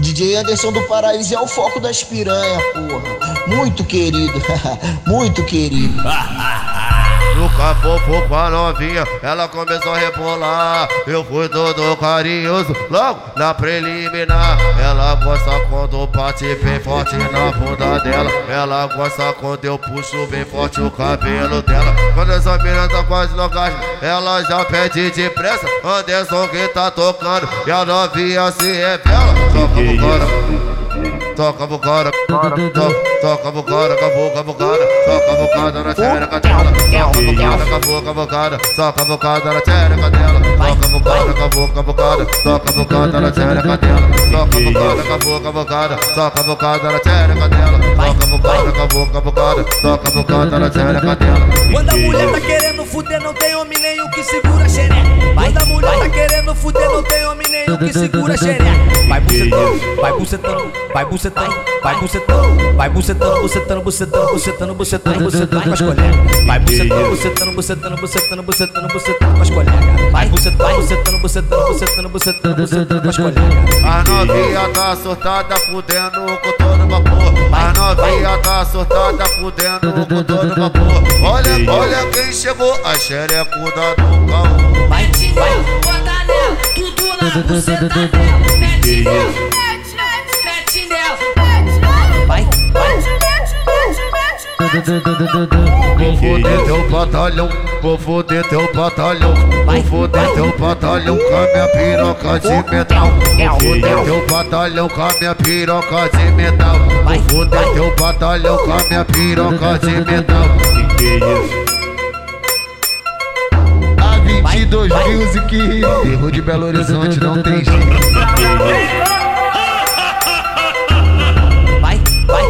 DJ Anderson do Paraíso é o foco das piranha, porra. Muito querido, muito querido. No capô com a novinha, ela começou a rebolar. Eu fui todo carinhoso, logo na preliminar. Ela gosta bate bem forte na bunda dela. Ela gosta quando eu puxo bem forte o cabelo dela. Quando essa menina tá quase no gás, ela já pede depressa. Anderson que tá tocando, e a novinha se revela. Toca no cara toca a bocada, toca a bocada, com a boca, bocada, toca a bocada na tchereca dela, toca a bocada, com a boca, bocada, toca a bocada na tchereca dela, toca a bocada, com a boca, bocada, toca a bocada na tchereca dela, toca a bocada, com a boca, bocada, toca a bocada na tchereca dela, toca a bocada, com a boca, bocada, toca a bocada na tchereca dela. Quando a mulher tá querendo fuder, não tem homem nenhum que segura que segura a xereca. Vai bucetando, vai bucetando, vai bucetando, vai bucetando, vai bucetando, bucetando, bucetando, bucetando, bucetando, bucetando com as colegas. Vai bucetando, bucetando, bucetando, bucetando, bucetando, bucetando com as colegas. Vai bucetando, bucetando, bucetando, bucetando, bucetando, bucetando com as colegas. A novinha tá surtada, fudendo com todo vapor. A novinha tá surtada, fudendo com todo vapor. Olha, olha quem chegou, a xerecuda do caô. Vai, vai, bota na buceta. Mete nela, mete nela. Vai, vai. Vou foder teu batalhão, vou foder teu batalhão, vou foder teu batalhão com a minha piroca de metal. Vou foder teu batalhão com a minha piroca de metal. Vou foder teu batalhão com a minha piroca de metal. A Music, erro de Belo Horizonte não tem jeito. Vai, vai.